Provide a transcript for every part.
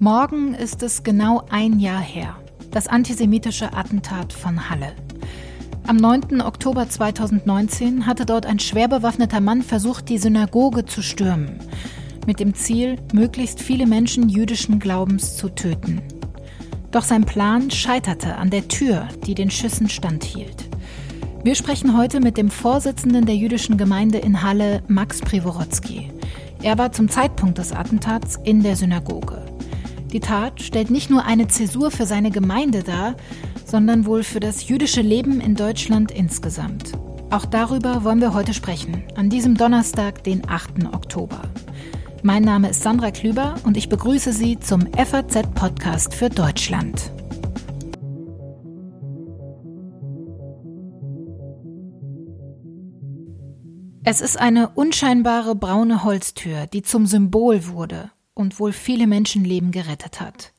Morgen ist es genau ein Jahr her. Das antisemitische Attentat von Halle. Am 9. Oktober 2019 hatte dort ein schwer bewaffneter Mann versucht, die Synagoge zu stürmen, mit dem Ziel, möglichst viele Menschen jüdischen Glaubens zu töten. Doch sein Plan scheiterte an der Tür, die den Schüssen standhielt. Wir sprechen heute mit dem Vorsitzenden der jüdischen Gemeinde in Halle, Max Privorotsky. Er war zum Zeitpunkt des Attentats in der Synagoge. Die Tat stellt nicht nur eine Zäsur für seine Gemeinde dar, sondern wohl für das jüdische Leben in Deutschland insgesamt. Auch darüber wollen wir heute sprechen, an diesem Donnerstag, den 8. Oktober. Mein Name ist Sandra Klüber und ich begrüße Sie zum FAZ-Podcast für Deutschland. Es ist eine unscheinbare braune Holztür, die zum Symbol wurde und wohl viele Menschenleben gerettet hat.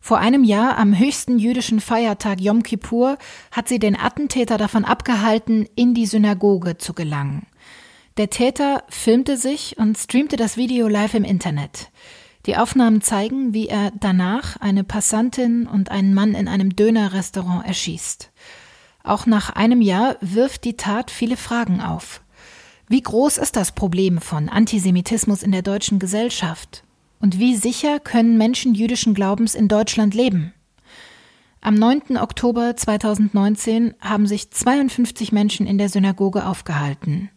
Vor einem Jahr, am höchsten jüdischen Feiertag Yom Kippur, hat sie den Attentäter davon abgehalten, in die Synagoge zu gelangen. Der Täter filmte sich und streamte das Video live im Internet. Die Aufnahmen zeigen, wie er danach eine Passantin und einen Mann in einem Dönerrestaurant erschießt. Auch nach einem Jahr wirft die Tat viele Fragen auf. Wie groß ist das Problem von Antisemitismus in der deutschen Gesellschaft? Und wie sicher können Menschen jüdischen Glaubens in Deutschland leben? Am 9. Oktober 2019 haben sich 52 Menschen in der Synagoge aufgehalten.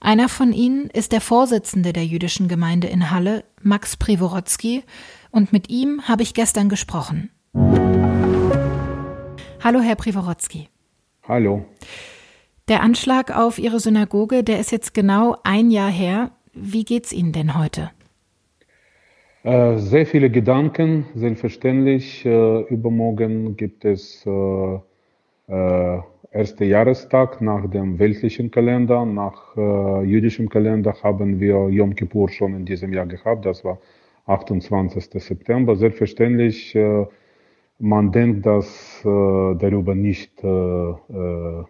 Einer von ihnen ist der Vorsitzende der jüdischen Gemeinde in Halle, Max Privorotsky, und mit ihm habe ich gestern gesprochen. Hallo, Herr Privorotsky. Hallo. Der Anschlag auf Ihre Synagoge, der ist jetzt genau ein Jahr her. Wie geht's Ihnen denn heute? Äh, sehr viele Gedanken, selbstverständlich. Äh, übermorgen gibt es äh, äh, erster Jahrestag nach dem weltlichen Kalender. Nach äh, jüdischem Kalender haben wir Yom Kippur schon in diesem Jahr gehabt. Das war 28. September. Selbstverständlich, äh, man denkt dass darüber nicht den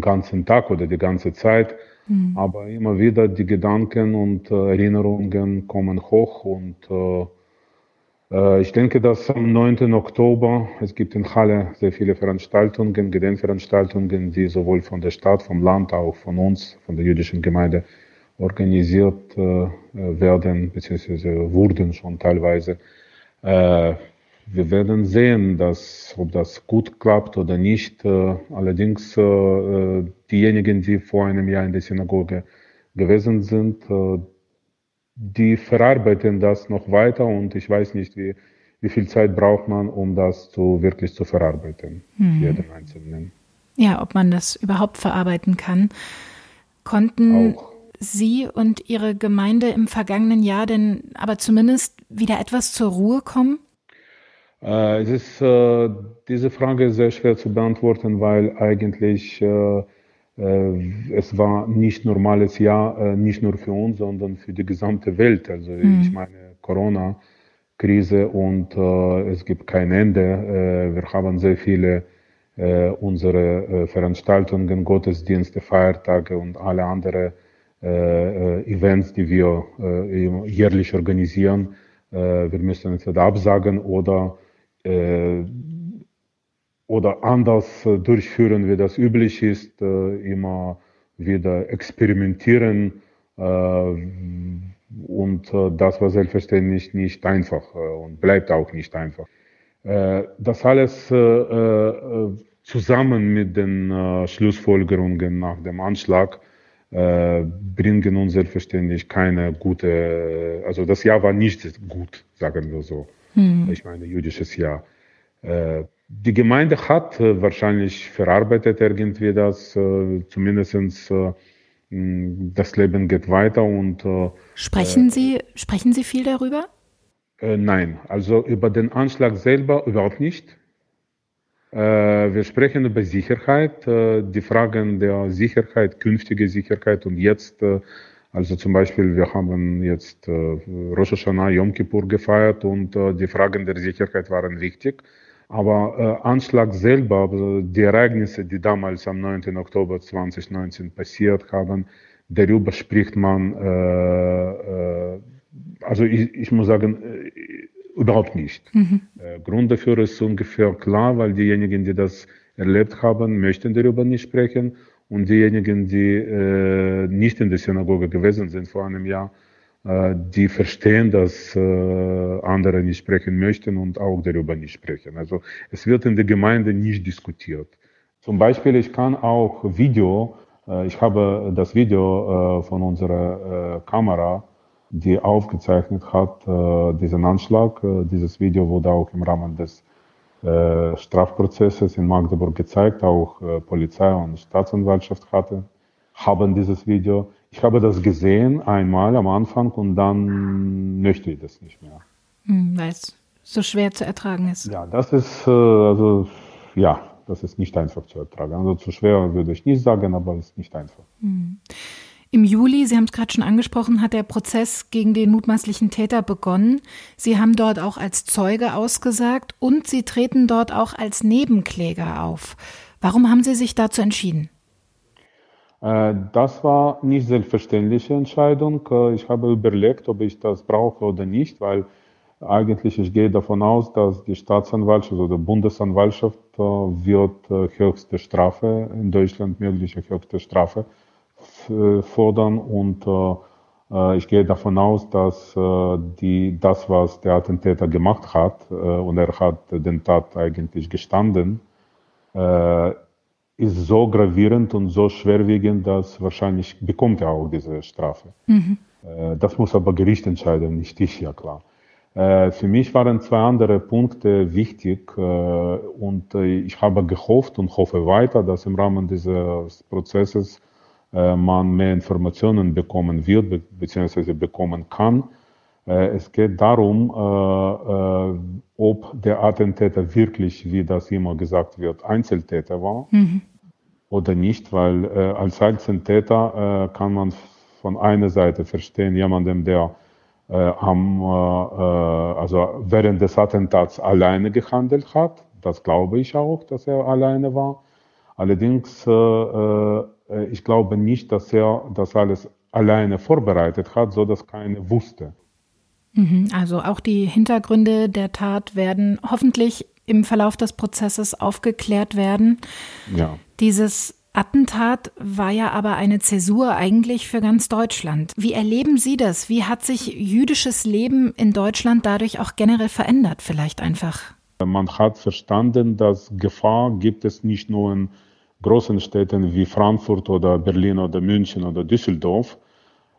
ganzen Tag oder die ganze Zeit. Mhm. Aber immer wieder die Gedanken und äh, Erinnerungen kommen hoch und äh, äh ich denke, dass am 9. Oktober, es gibt in Halle sehr viele Veranstaltungen, Gedenkveranstaltungen, die sowohl von der Stadt, vom Land, auch von uns, von der jüdischen Gemeinde organisiert äh, werden, beziehungsweise wurden schon teilweise. Äh, wir werden sehen, dass, ob das gut klappt oder nicht. Äh, allerdings äh, diejenigen, die vor einem Jahr in der Synagoge gewesen sind, äh, die verarbeiten das noch weiter und ich weiß nicht, wie, wie viel Zeit braucht man, um das zu, wirklich zu verarbeiten, hm. jeden Einzelnen. Ja, ob man das überhaupt verarbeiten kann. Konnten Auch. Sie und Ihre Gemeinde im vergangenen Jahr denn aber zumindest wieder etwas zur Ruhe kommen? Äh, es ist äh, diese Frage sehr schwer zu beantworten, weil eigentlich äh, es war nicht normales Jahr, nicht nur für uns, sondern für die gesamte Welt. Also mhm. ich meine Corona-Krise und es gibt kein Ende. wir haben sehr viele unsere Veranstaltungen, Gottesdienste, Feiertage und alle anderen Events, die wir jährlich organisieren. wir müssen entweder absagen oder äh, oder anders äh, durchführen, wie das üblich ist, äh, immer wieder experimentieren. Und das war selbstverständlich nicht einfach und bleibt auch nicht einfach. Das alles zusammen mit den Schlussfolgerungen nach dem Anschlag bringen uns selbstverständlich keine gute, also das Jahr war nicht gut, sagen wir so. Hm. Ich meine, jüdisches Jahr. Äh, die Gemeinde hat äh, wahrscheinlich verarbeitet irgendwie das, äh, zumindestens das Leben geht weiter und sprechen Sie sprechen Sie viel darüber? nein, also über den Anschlag selber überhaupt nicht. wir sprechen über Sicherheit, die Fragen der Sicherheit, künftige Sicherheit und jetzt also zum Beispiel, wir haben jetzt äh, Rosh Hashanah, Yom Kippur gefeiert und äh, die Fragen der Sicherheit waren wichtig. Aber äh, Anschlag selber, also die Ereignisse, die damals am 9. Oktober 2019 passiert haben, darüber spricht man, also ich, ich muss sagen, überhaupt nicht. Mhm. Grund dafür ist ungefähr klar, weil diejenigen, die das erlebt haben, möchten darüber nicht sprechen und diejenigen, die äh, nicht in der Synagoge gewesen sind vor einem Jahr, äh, die verstehen, dass äh, andere nicht sprechen möchten und auch darüber nicht sprechen. Also es wird in der Gemeinde nicht diskutiert. Zum Beispiel, ich kann auch Video, äh, ich habe das Video äh, von unserer äh, Kamera, die aufgezeichnet hat, diesen Anschlag. Dieses Video wurde auch im Rahmen des Strafprozesses in Magdeburg gezeigt, auch Polizei und Staatsanwaltschaft hatte, haben dieses Video. Ich habe das gesehen einmal am Anfang und dann möchte ich das nicht mehr. Hm, Weil es so schwer zu ertragen ist. Ja, das ist, äh, also, ja, das ist nicht einfach zu ertragen. Also zu schwer würde ich nicht sagen, aber es ist nicht einfach. Hm. Im Juli, Sie haben es gerade schon angesprochen, hat der Prozess gegen den mutmaßlichen Täter begonnen. Sie haben dort auch als Zeuge ausgesagt und Sie treten dort auch als Nebenkläger auf. Warum haben Sie sich dazu entschieden? Äh, das war nicht selbstverständliche Entscheidung. Äh, ich habe überlegt, ob ich das brauche oder nicht, weil eigentlich ich gehe davon aus, dass die Staatsanwaltschaft oder Bundesanwaltschaft äh, wird höchste Strafe in Deutschland mögliche höchste Strafe äh, fordern und äh, äh, ich gehe davon aus, dass die, das, was der Attentäter gemacht hat, und er hat den Tat eigentlich gestanden, ist so gravierend und so schwerwiegend, dass wahrscheinlich bekommt er auch diese Strafe. Mhm. Das muss aber Gericht entscheiden, nicht ich, ja klar. Für mich waren zwei andere Punkte wichtig und ich habe gehofft und hoffe weiter, dass im Rahmen dieses Prozesses äh, man mehr Informationen bekommen wird be bzw. bekommen kann. Äh, es geht darum, äh, ob der Attentäter wirklich, wie das immer gesagt wird, Einzeltäter war mhm. oder nicht, weil als Einzeltäter kann man von einer Seite verstehen, jemandem, der am, also während des Attentats alleine gehandelt hat. Das glaube ich auch, dass er alleine war. Allerdings äh, ich glaube nicht, dass er das alles alleine vorbereitet hat, so dass keiner wusste. Mhm, also auch die Hintergründe der Tat werden hoffentlich im Verlauf des Prozesses aufgeklärt werden. Ja. Dieses Attentat war ja aber eine Zäsur eigentlich für ganz Deutschland. Wie erleben Sie das? Wie hat sich jüdisches Leben in Deutschland dadurch auch generell verändert, vielleicht einfach? Man hat verstanden, dass Gefahr gibt es nicht nur in großen Städten wie Frankfurt oder Berlin oder München oder Düsseldorf,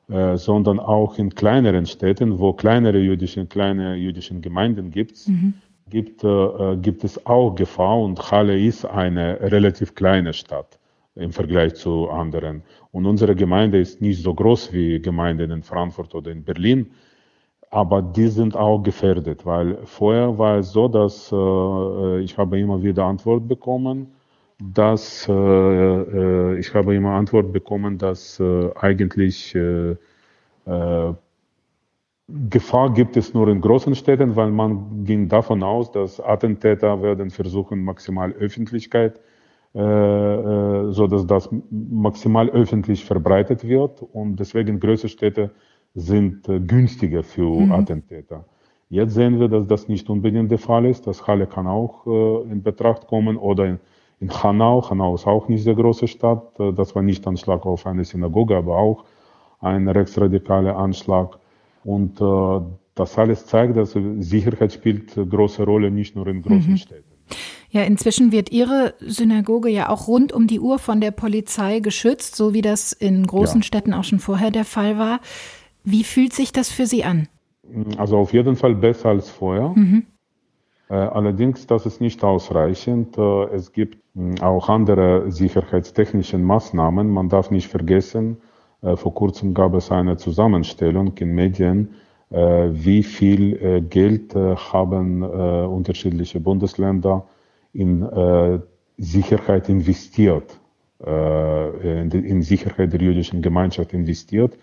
äh, sondern auch in kleineren Städten, wo kleinere jüdische, kleine jüdische Gemeinden gibt, mhm. gibt, äh, gibt es auch Gefahr und Halle ist eine relativ kleine Stadt im Vergleich zu anderen. Und unsere Gemeinde ist nicht so groß wie Gemeinden in Frankfurt oder in Berlin, aber die sind auch gefährdet, weil vorher war es so, dass äh, ich habe immer wieder Antwort bekommen, dass äh, äh, ich habe immer Antwort bekommen, dass äh, eigentlich äh, äh, Gefahr gibt es nur in großen Städten, weil man ging davon aus, dass Attentäter werden versuchen, maximal Öffentlichkeit, äh, so dass das maximal öffentlich verbreitet wird und deswegen größere Städte sind günstiger für mhm. Attentäter. Jetzt sehen wir, dass das nicht unbedingt der Fall ist. Das Halle kann auch in Betracht kommen oder in in Hanau. Hanau ist auch nicht eine große Stadt. Äh, das war nicht Anschlag auf eine Synagoge, aber auch ein rechtsradikaler Anschlag. Und äh, das alles zeigt, dass Sicherheit spielt eine große Rolle, nicht nur in großen mhm. Städten. Ja, inzwischen wird Ihre Synagoge ja auch rund um die Uhr von der Polizei geschützt, so wie das in großen ja. Städten auch schon vorher der Fall war. Wie fühlt sich das für Sie an? Also auf jeden Fall besser als vorher. Mhm. Äh, allerdings, das ist nicht ausreichend. Äh, es gibt auch andere sicherheitstechnische Maßnahmen. Man darf nicht vergessen, äh, vor kurzem gab es eine Zusammenstellung in Medien, wie viel Geld haben unterschiedliche Bundesländer in Sicherheit investiert, in Sicherheit der jüdischen Gemeinschaft investiert.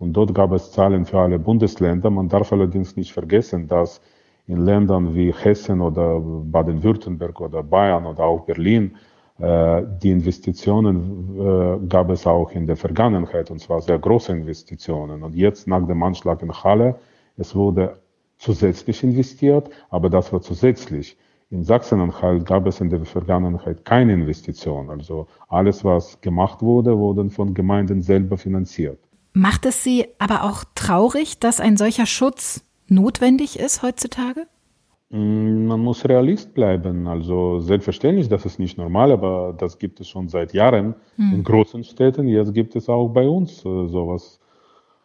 Und dort gab es Zahlen für alle Bundesländer. Man darf allerdings nicht vergessen, dass in Ländern wie Hessen oder Baden-Württemberg oder Bayern oder auch Berlin Äh, die Investitionen äh, gab es auch in der Vergangenheit, und zwar sehr große Investitionen. Und jetzt nach dem Anschlag in Halle, es wurde zusätzlich investiert, aber das war zusätzlich. In Sachsen-Anhalt gab es in der Vergangenheit keine Investition. Also alles, was gemacht wurde, wurde von Gemeinden selber finanziert. Macht es Sie aber auch traurig, dass ein solcher Schutz notwendig ist heutzutage? Mm, man muss Realist bleiben. Also selbstverständlich, das ist nicht normal, aber das gibt es schon seit Jahren hm. in großen Städten. Jetzt gibt es auch bei uns äh, sowas.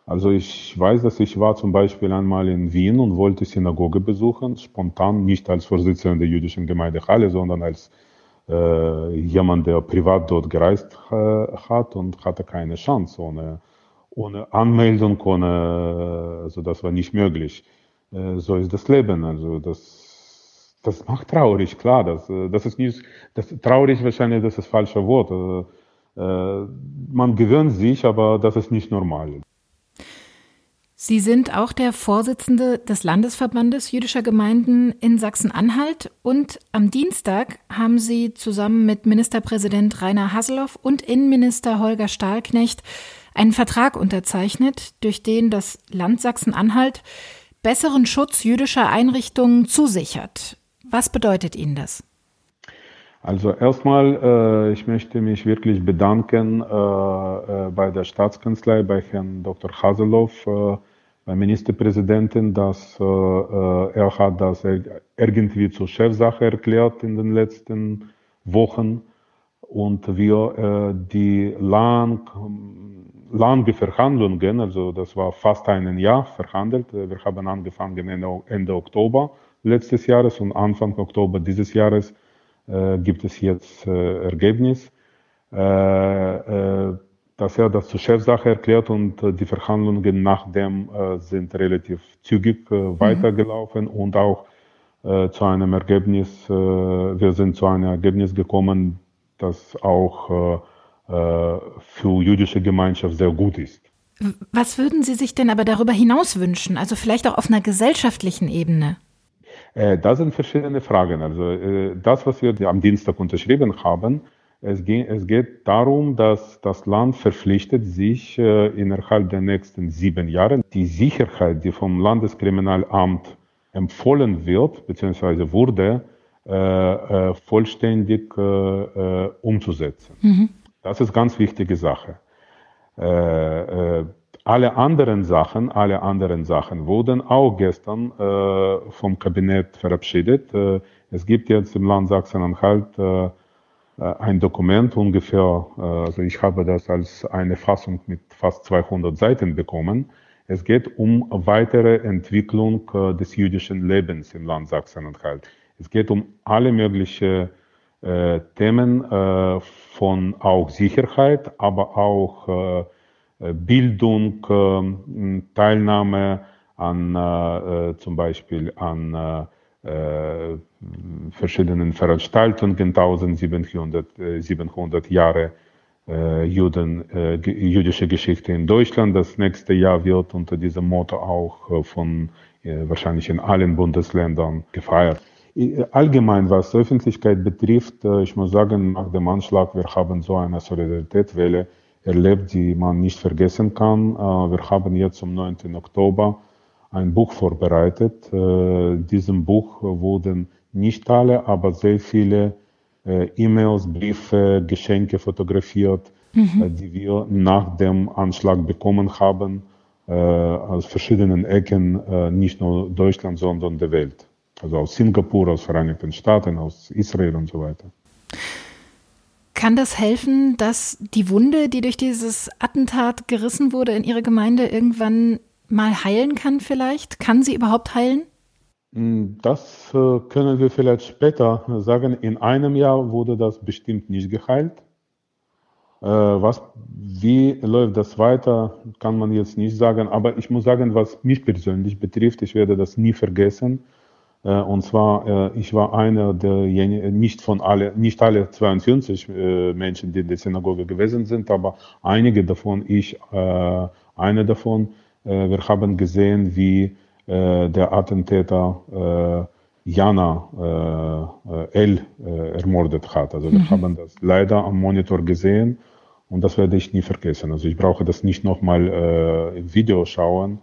Also ich weiß, dass ich war zum Beispiel einmal in Wien und wollte Synagoge besuchen, spontan, nicht als Vorsitzender der jüdischen Gemeinde Halle, sondern als äh, jemand, der privat dort gereist äh, hat und hatte keine Chance ohne, ohne Anmeldung, ohne, also das war nicht möglich. Äh, so ist das Leben. Also das, das macht traurig, klar. Das, äh, das ist nicht, das traurig wahrscheinlich, das ist das falsche Wort. Äh, man gewöhnt sich, aber das ist nicht normal. Sie sind auch der Vorsitzende des Landesverbandes jüdischer Gemeinden in Sachsen-Anhalt und am Dienstag haben Sie zusammen mit Ministerpräsident Rainer Haseloff und Innenminister Holger Stahlknecht einen Vertrag unterzeichnet, durch den das Land Sachsen-Anhalt besseren Schutz jüdischer Einrichtungen zusichert. Was bedeutet Ihnen das? Also erstmal, äh, ich möchte mich wirklich bedanken äh, äh, bei der Staatskanzlei, bei Herrn Dr. Haseloff, äh, bei Ministerpräsidenten, dass äh, er hat das irgendwie zur Chefsache erklärt in den letzten Wochen und wir die lang, lange Verhandlungen, also das war fast ein Jahr verhandelt. Wir haben angefangen Ende, Ende Oktober letztes Jahres und Anfang Oktober dieses Jahres äh, gibt es jetzt äh, Ergebnis, äh, äh, dass er das zur Chefsache erklärt und äh, die Verhandlungen nachdem äh, sind relativ zügig mhm. weitergelaufen und auch zu einem Ergebnis, wir sind zu einem Ergebnis gekommen, das auch für jüdische Gemeinschaft sehr gut ist. Was würden Sie sich denn aber darüber hinaus wünschen? Also vielleicht auch auf einer gesellschaftlichen Ebene? Äh, das sind verschiedene Fragen. Also äh, das, was wir am Dienstag unterschrieben haben, es geht, es geht darum, dass das Land verpflichtet sich äh, innerhalb der nächsten sieben Jahre die Sicherheit, die vom Landeskriminalamt empfohlen wird, beziehungsweise wurde, äh, äh, vollständig äh, umzusetzen. Mhm. Das ist ganz wichtige Sache. Alle anderen Sachen, alle anderen Sachen wurden auch gestern äh, vom Kabinett verabschiedet. Äh, es gibt jetzt im Land Sachsen-Anhalt äh, äh ein Dokument ungefähr, äh, also ich habe das als eine Fassung mit fast 200 Seiten bekommen. Es geht um weitere Entwicklung äh, des jüdischen Lebens im Land Sachsen-Anhalt. Es geht um alle möglichen Themen von auch Sicherheit, aber auch äh, Bildung, ähm, Teilnahme an äh, äh, zum Beispiel an verschiedenen Veranstaltungen, 1700 700 Jahre Juden, jüdische Geschichte in Deutschland. Das nächste Jahr wird unter diesem Motto auch von wahrscheinlich in allen Bundesländern gefeiert. Allgemein, was Öffentlichkeit betrifft, ich muss sagen, nach dem Anschlag, wir haben so eine Solidaritätswelle erlebt, die man nicht vergessen kann. Äh, wir haben jetzt am 9. Oktober ein Buch vorbereitet. In äh, diesem Buch wurden nicht alle, aber sehr viele äh, E-Mails, Briefe, Geschenke fotografiert, mhm. die wir nach dem Anschlag bekommen haben, aus verschiedenen Ecken, nicht nur Deutschland, sondern der Welt. Also aus Singapur, aus Vereinigten Staaten, aus Israel und so weiter. Kann das helfen, dass die Wunde, die durch dieses Attentat gerissen wurde in Ihrer Gemeinde, irgendwann mal heilen kann vielleicht? Kann sie überhaupt heilen? Hm, das äh, können wir vielleicht später sagen. In einem Jahr wurde das bestimmt nicht geheilt. Äh, was, wie läuft das weiter, kann man jetzt nicht sagen. Aber ich muss sagen, was mich persönlich betrifft, ich werde das nie vergessen. Äh, und zwar, äh, ich war einer derjenigen, nicht von alle, nicht alle 42 äh, Menschen, die in der Synagoge gewesen sind, aber einige davon, ich, einer davon, wir haben gesehen, wie der Attentäter Jana äh, L äh, ermordet hat. Also wir mhm. haben das leider am Monitor gesehen und das werde ich nie vergessen. Also ich brauche das nicht nochmal äh, im Video schauen.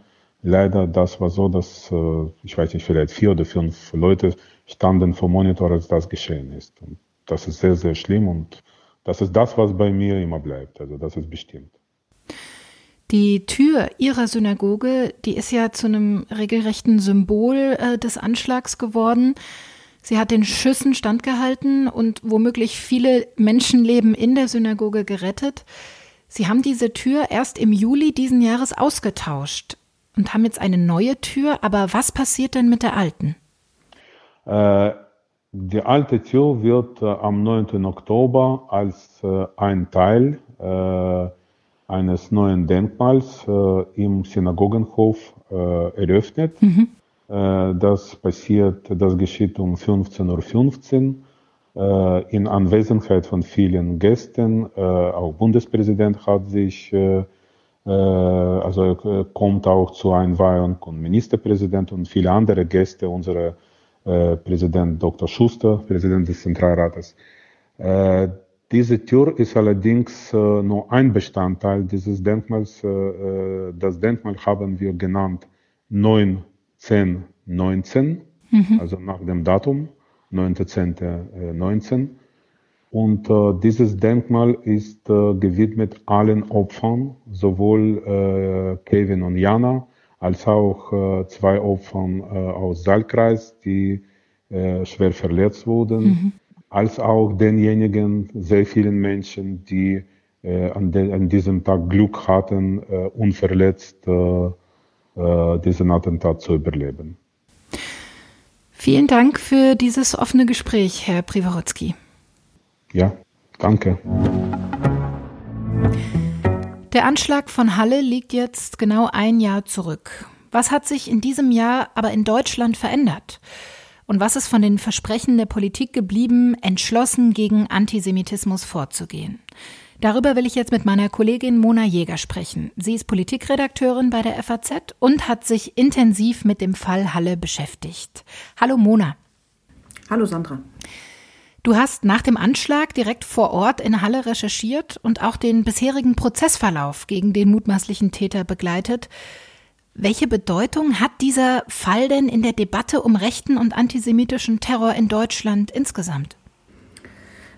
Leider, das war so, dass, äh, ich weiß nicht, vielleicht vier oder fünf Leute standen vor Monitor, als das geschehen ist. Und das ist sehr, sehr schlimm und das ist das, was bei mir immer bleibt. Also das ist bestimmt. Die Tür ihrer Synagoge, die ist ja zu einem regelrechten Symbol äh, des Anschlags geworden. Sie hat den Schüssen standgehalten und womöglich viele Menschenleben in der Synagoge gerettet. Sie haben diese Tür erst im Juli diesen Jahres ausgetauscht und haben jetzt eine neue Tür. Aber was passiert denn mit der alten? Äh, die alte Tür wird äh, am 9. Oktober als äh, ein Teil äh, eines neuen Denkmals äh, im Synagogenhof äh, eröffnet. Mhm. Das passiert, das geschieht um 15.15 Uhr in Anwesenheit von vielen Gästen. Auch Bundespräsident hat sich, äh, also kommt auch zur Einweihung und Ministerpräsident und viele andere Gäste, unsere Präsident Dr. Schuster, Präsident des Zentralrates. Diese Tür ist allerdings äh, nur ein Bestandteil dieses Denkmals. Äh, äh das Denkmal haben wir genannt 91019, mhm. also nach dem Datum 9.10.19. Und äh, dieses Denkmal ist äh, gewidmet allen Opfern, sowohl äh, Kevin und Jana, als auch zwei Opfern aus Saalkreis, die schwer verletzt wurden. Mhm als auch denjenigen sehr vielen Menschen, die äh, an, de, an, diesem Tag Glück hatten, äh, unverletzt äh, äh, diesen Attentat zu überleben. Vielen Dank für dieses offene Gespräch, Herr Priwarotsky. Ja, danke. Der Anschlag von Halle liegt jetzt genau ein Jahr zurück. Was hat sich in diesem Jahr aber in Deutschland verändert? Und was ist von den Versprechen der Politik geblieben, entschlossen gegen Antisemitismus vorzugehen? Darüber will ich jetzt mit meiner Kollegin Mona Jäger sprechen. Sie ist Politikredakteurin bei der FAZ und hat sich intensiv mit dem Fall Halle beschäftigt. Hallo Mona. Hallo Sandra. Du hast nach dem Anschlag direkt vor Ort in Halle recherchiert und auch den bisherigen Prozessverlauf gegen den mutmaßlichen Täter begleitet. Welche Bedeutung hat dieser Fall denn in der Debatte um rechten und antisemitischen Terror in Deutschland insgesamt?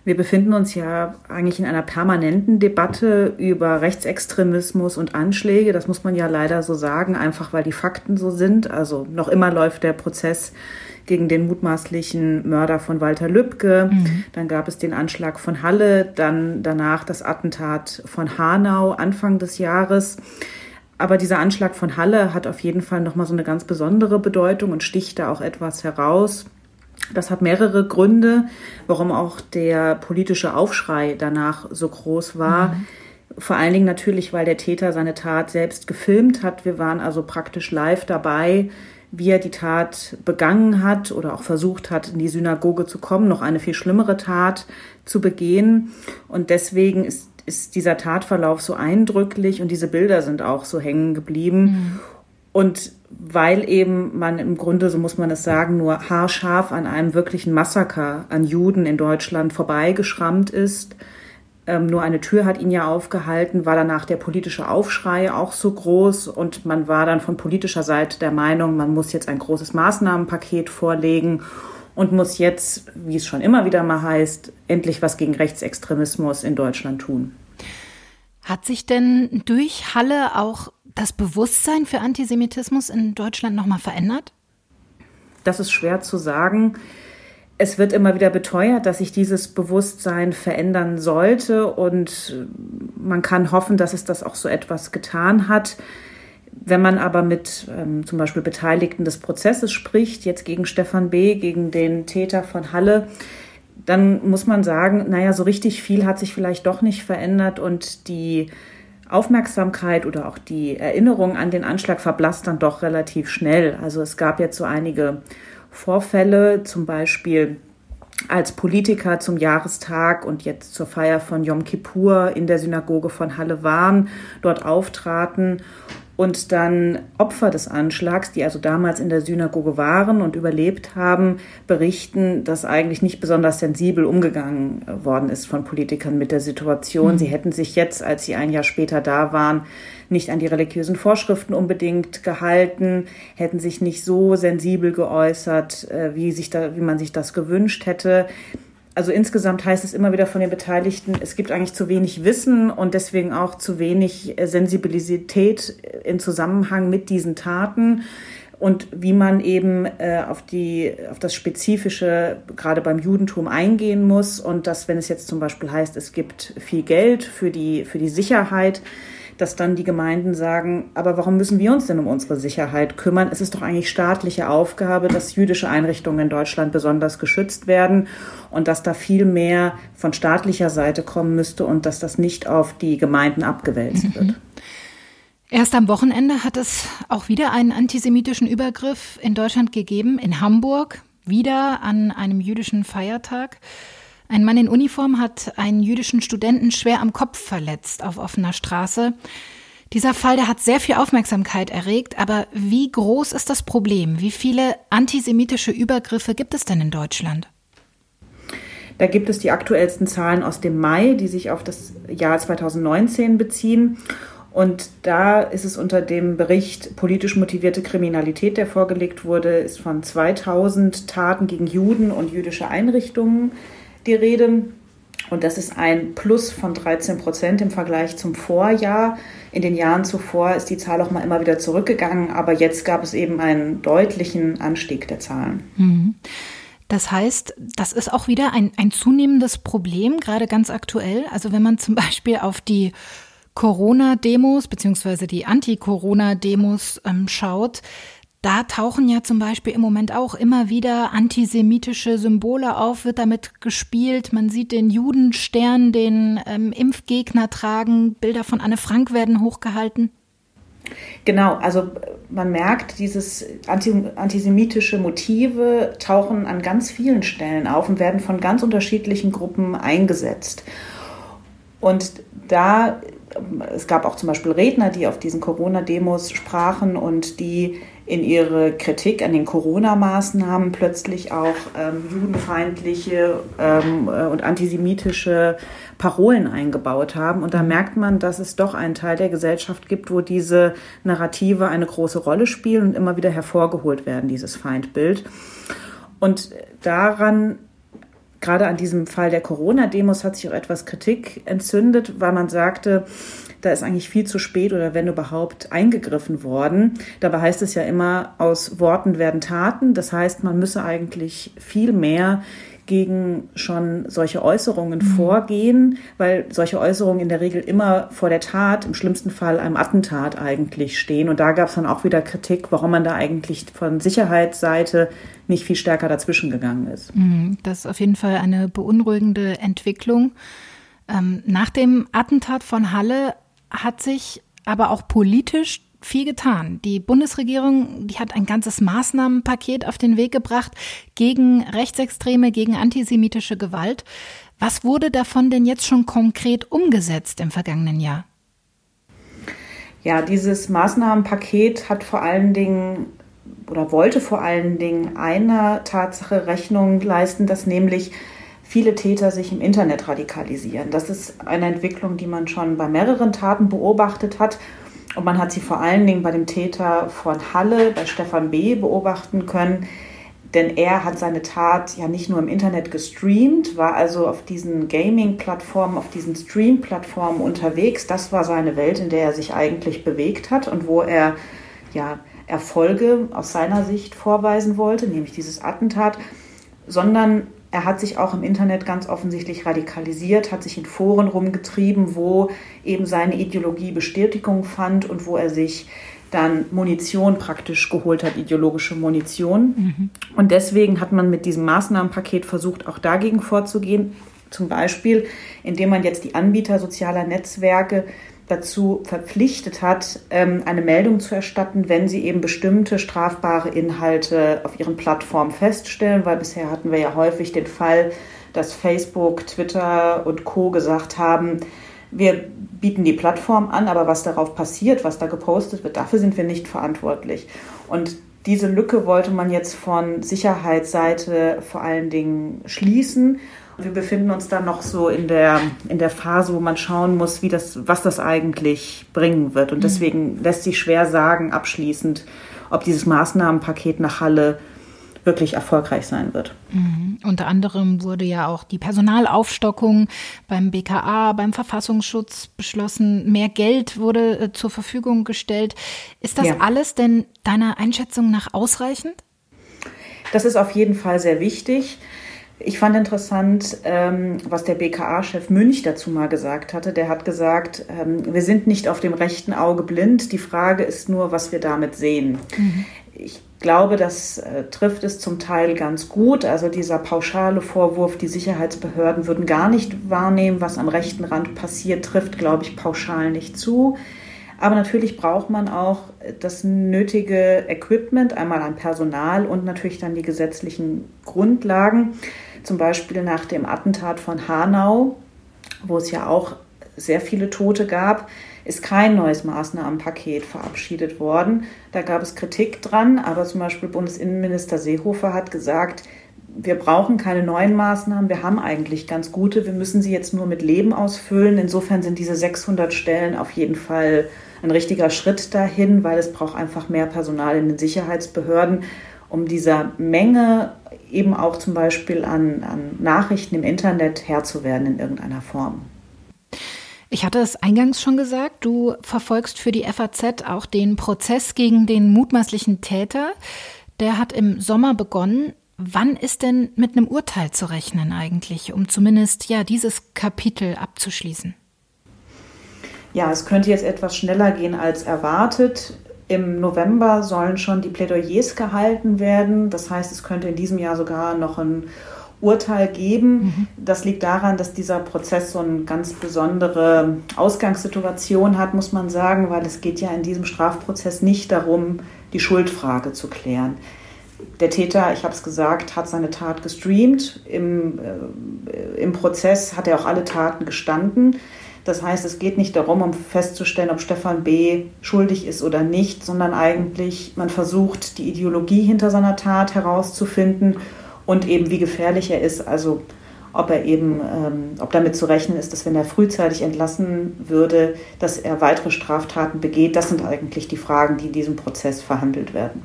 Wir befinden uns ja eigentlich in einer permanenten Debatte über Rechtsextremismus und Anschläge. Das muss man ja leider so sagen, einfach weil die Fakten so sind. Also noch immer läuft der Prozess gegen den mutmaßlichen Mörder von Walter Lübcke. Mhm. Dann gab es den Anschlag von Halle, dann danach das Attentat von Hanau Anfang des Jahres. Aber dieser Anschlag von Halle hat auf jeden Fall nochmal so eine ganz besondere Bedeutung und sticht da auch etwas heraus. Das hat mehrere Gründe, warum auch der politische Aufschrei danach so groß war. Mhm. Vor allen Dingen natürlich, weil der Täter seine Tat selbst gefilmt hat. Wir waren also praktisch live dabei, wie er die Tat begangen hat oder auch versucht hat, in die Synagoge zu kommen, noch eine viel schlimmere Tat zu begehen. Und deswegen ist ist dieser Tatverlauf so eindrücklich und diese Bilder sind auch so hängen geblieben. Mhm. Und weil eben man im Grunde, so muss man es sagen, nur haarscharf an einem wirklichen Massaker an Juden in Deutschland vorbeigeschrammt ist, ähm, nur eine Tür hat ihn ja aufgehalten, war danach der politische Aufschrei auch so groß und man war dann von politischer Seite der Meinung, man muss jetzt ein großes Maßnahmenpaket vorlegen und muss jetzt, wie es schon immer wieder mal heißt, endlich was gegen Rechtsextremismus in Deutschland tun. Hat sich denn durch Halle auch das Bewusstsein für Antisemitismus in Deutschland nochmal verändert? Das ist schwer zu sagen. Es wird immer wieder beteuert, dass sich dieses Bewusstsein verändern sollte und man kann hoffen, dass es das auch so etwas getan hat. Wenn man aber mit ähm, zum Beispiel Beteiligten des Prozesses spricht, jetzt gegen Stefan B., gegen den Täter von Halle, dann muss man sagen, naja, so richtig viel hat sich vielleicht doch nicht verändert und die Aufmerksamkeit oder auch die Erinnerung an den Anschlag verblasst dann doch relativ schnell. Also es gab jetzt so einige Vorfälle, zum Beispiel als Politiker zum Jahrestag und jetzt zur Feier von Yom Kippur in der Synagoge von Halle waren, dort auftraten und dann Opfer des Anschlags, die also damals in der Synagoge waren und überlebt haben, berichten, dass eigentlich nicht besonders sensibel umgegangen worden ist von Politikern mit der Situation. Mhm. Sie hätten sich jetzt, als sie ein Jahr später da waren, nicht an die religiösen Vorschriften unbedingt gehalten, hätten sich nicht so sensibel geäußert, äh, wie, sich da, wie man sich das gewünscht hätte. Also insgesamt heißt es immer wieder von den Beteiligten, es gibt eigentlich zu wenig Wissen und deswegen auch zu wenig äh, Sensibilität im Zusammenhang mit diesen Taten. Und wie man eben äh, auf die auf das spezifische gerade beim Judentum eingehen muss und dass wenn es jetzt zum Beispiel heißt, es gibt viel Geld für die für die Sicherheit, dass dann die Gemeinden sagen, aber warum müssen wir uns denn um unsere Sicherheit kümmern? Es ist doch eigentlich staatliche Aufgabe, dass jüdische Einrichtungen in Deutschland besonders geschützt werden und dass da viel mehr von staatlicher Seite kommen müsste und dass das nicht auf die Gemeinden abgewälzt mhm. wird. Erst am Wochenende hat es auch wieder einen antisemitischen Übergriff in Deutschland gegeben, in Hamburg, wieder an einem jüdischen Feiertag. Ein Mann in Uniform hat einen jüdischen Studenten schwer am Kopf verletzt auf offener Straße. Dieser Fall, der hat sehr viel Aufmerksamkeit erregt, aber wie groß ist das Problem? Wie viele antisemitische Übergriffe gibt es denn in Deutschland? Da gibt es die aktuellsten Zahlen aus dem Mai, die sich auf das Jahr 2019 beziehen. Und da ist es unter dem Bericht politisch motivierte Kriminalität, der vorgelegt wurde, ist von 2000 Taten gegen Juden und jüdische Einrichtungen die Rede. Und das ist ein Plus von 13 Prozent im Vergleich zum Vorjahr. In den Jahren zuvor ist die Zahl auch mal immer wieder zurückgegangen, aber jetzt gab es eben einen deutlichen Anstieg der Zahlen. Mhm. Das heißt, das ist auch wieder ein, ein zunehmendes Problem, gerade ganz aktuell. Also wenn man zum Beispiel auf die Corona-Demos beziehungsweise die Anti-Corona-Demos ähm, schaut, da tauchen ja zum Beispiel im Moment auch immer wieder antisemitische Symbole auf, wird damit gespielt. Man sieht den Judenstern, den ähm, Impfgegner tragen, Bilder von Anne Frank werden hochgehalten. Genau, also man merkt, dieses antisemitische Motive tauchen an ganz vielen Stellen auf und werden von ganz unterschiedlichen Gruppen eingesetzt. Und da, es gab auch zum Beispiel Redner, die auf diesen Corona-Demos sprachen und die in ihre Kritik an den Corona-Maßnahmen plötzlich auch ähm, judenfeindliche ähm, äh, und antisemitische Parolen eingebaut haben. Und da merkt man, dass es doch einen Teil der Gesellschaft gibt, wo diese Narrative eine große Rolle spielen und immer wieder hervorgeholt werden, dieses Feindbild. Und daran gerade an diesem Fall der Corona-Demos hat sich auch etwas Kritik entzündet, weil man sagte, da ist eigentlich viel zu spät oder wenn überhaupt eingegriffen worden. Dabei heißt es ja immer, aus Worten werden Taten. Das heißt, man müsse eigentlich viel mehr gegen schon solche Äußerungen mhm. vorgehen, weil solche Äußerungen in der Regel immer vor der Tat, im schlimmsten Fall einem Attentat eigentlich stehen. Und da gab es dann auch wieder Kritik, warum man da eigentlich von Sicherheitsseite nicht viel stärker dazwischen gegangen ist. Mhm. Das ist auf jeden Fall eine beunruhigende Entwicklung. Ähm, nach dem Attentat von Halle hat sich aber auch politisch viel getan. Die Bundesregierung, die hat ein ganzes Maßnahmenpaket auf den Weg gebracht gegen Rechtsextreme, gegen antisemitische Gewalt. Was wurde davon denn jetzt schon konkret umgesetzt im vergangenen Jahr? Ja, dieses Maßnahmenpaket hat vor allen Dingen oder wollte vor allen Dingen einer Tatsache Rechnung leisten, dass nämlich viele Täter sich im Internet radikalisieren. Das ist eine Entwicklung, die man schon bei mehreren Taten beobachtet hat. Und man hat sie vor allen Dingen bei dem Täter von Halle, bei Stefan B., beobachten können. Denn er hat seine Tat ja nicht nur im Internet gestreamt, war also auf diesen Gaming-Plattformen, auf diesen Stream-Plattformen unterwegs. Das war seine Welt, in der er sich eigentlich bewegt hat und wo er ja Erfolge aus seiner Sicht vorweisen wollte, nämlich dieses Attentat, sondern er hat sich auch im Internet ganz offensichtlich radikalisiert, hat sich in Foren rumgetrieben, wo eben seine Ideologie Bestätigung fand und wo er sich dann Munition praktisch geholt hat, ideologische Munition. Mhm. Und deswegen hat man mit diesem Maßnahmenpaket versucht, auch dagegen vorzugehen. Zum Beispiel, indem man jetzt die Anbieter sozialer Netzwerke dazu verpflichtet hat, ähm, eine Meldung zu erstatten, wenn sie eben bestimmte strafbare Inhalte auf ihren Plattformen feststellen, weil bisher hatten wir ja häufig den Fall, dass Facebook, Twitter und Co gesagt haben, Wir bieten die Plattform an, aber was darauf passiert, was da gepostet wird, dafür sind wir nicht verantwortlich. Und diese Lücke wollte man jetzt von Sicherheitsseite vor allen Dingen schließen. Wir befinden uns dann noch so in der, in der Phase, wo man schauen muss, wie das, was das eigentlich bringen wird. Und mhm. deswegen lässt sich schwer sagen, abschließend, ob dieses Maßnahmenpaket nach Halle wirklich erfolgreich sein wird. Mhm. Unter anderem wurde ja auch die Personalaufstockung beim BKA, beim Verfassungsschutz beschlossen. Mehr Geld wurde äh, zur Verfügung gestellt. Ist das ja. alles denn deiner Einschätzung nach ausreichend? Das ist auf jeden Fall sehr wichtig. Ich fand interessant, ähm, was der BKA-Chef Münch dazu mal gesagt hatte. Der hat gesagt, ähm, wir sind nicht auf dem rechten Auge blind. Die Frage ist nur, was wir damit sehen. Mhm. Ich glaube, das äh, trifft es zum Teil ganz gut. Also dieser pauschale Vorwurf, die Sicherheitsbehörden würden gar nicht wahrnehmen, was am rechten Rand passiert, trifft, glaube ich, pauschal nicht zu. Aber natürlich braucht man auch das nötige Equipment, einmal an Personal und natürlich dann die gesetzlichen Grundlagen. Zum Beispiel nach dem Attentat von Hanau, wo es ja auch sehr viele Tote gab, ist kein neues Maßnahmenpaket verabschiedet worden. Da gab es Kritik dran, aber zum Beispiel Bundesinnenminister Seehofer hat gesagt, wir brauchen keine neuen Maßnahmen, wir haben eigentlich ganz gute, wir müssen sie jetzt nur mit Leben ausfüllen. Insofern sind diese 600 Stellen auf jeden Fall ein richtiger Schritt dahin, weil es braucht einfach mehr Personal in den Sicherheitsbehörden, um dieser Menge eben auch zum Beispiel an, an Nachrichten im Internet Herr zu werden in irgendeiner Form. Ich hatte es eingangs schon gesagt, du verfolgst für die FAZ auch den Prozess gegen den mutmaßlichen Täter. Der hat im Sommer begonnen. Wann ist denn mit einem Urteil zu rechnen eigentlich, um zumindest ja dieses Kapitel abzuschließen? Ja, es könnte jetzt etwas schneller gehen als erwartet. Im November sollen schon die Plädoyers gehalten werden. Das heißt, es könnte in diesem Jahr sogar noch ein Urteil geben. Mhm. Das liegt daran, dass dieser Prozess so eine ganz besondere Ausgangssituation hat, muss man sagen, weil es geht ja in diesem Strafprozess nicht darum, die Schuldfrage zu klären. Der Täter, ich habe es gesagt, hat seine Tat gestreamt. Im, äh, Im Prozess hat er auch alle Taten gestanden. Das heißt, es geht nicht darum, um festzustellen, ob Stefan B. schuldig ist oder nicht, sondern eigentlich, man versucht, die Ideologie hinter seiner Tat herauszufinden und eben wie gefährlich er ist. Also ob er eben, ähm, ob damit zu rechnen ist, dass wenn er frühzeitig entlassen würde, dass er weitere Straftaten begeht. Das sind eigentlich die Fragen, die in diesem Prozess verhandelt werden.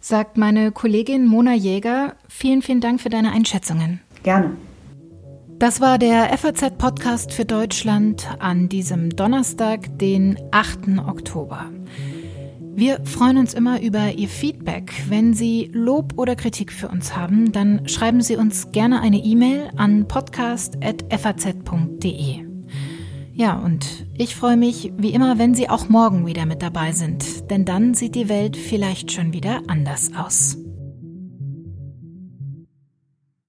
Sagt meine Kollegin Mona Jäger. Vielen, vielen Dank für deine Einschätzungen. Gerne. Das war der FAZ-Podcast für Deutschland an diesem Donnerstag, den 8. Oktober. Wir freuen uns immer über Ihr Feedback. Wenn Sie Lob oder Kritik für uns haben, dann schreiben Sie uns gerne eine E-Mail an podcast.faz.de. Ja, und ich freue mich wie immer, wenn Sie auch morgen wieder mit dabei sind, denn dann sieht die Welt vielleicht schon wieder anders aus.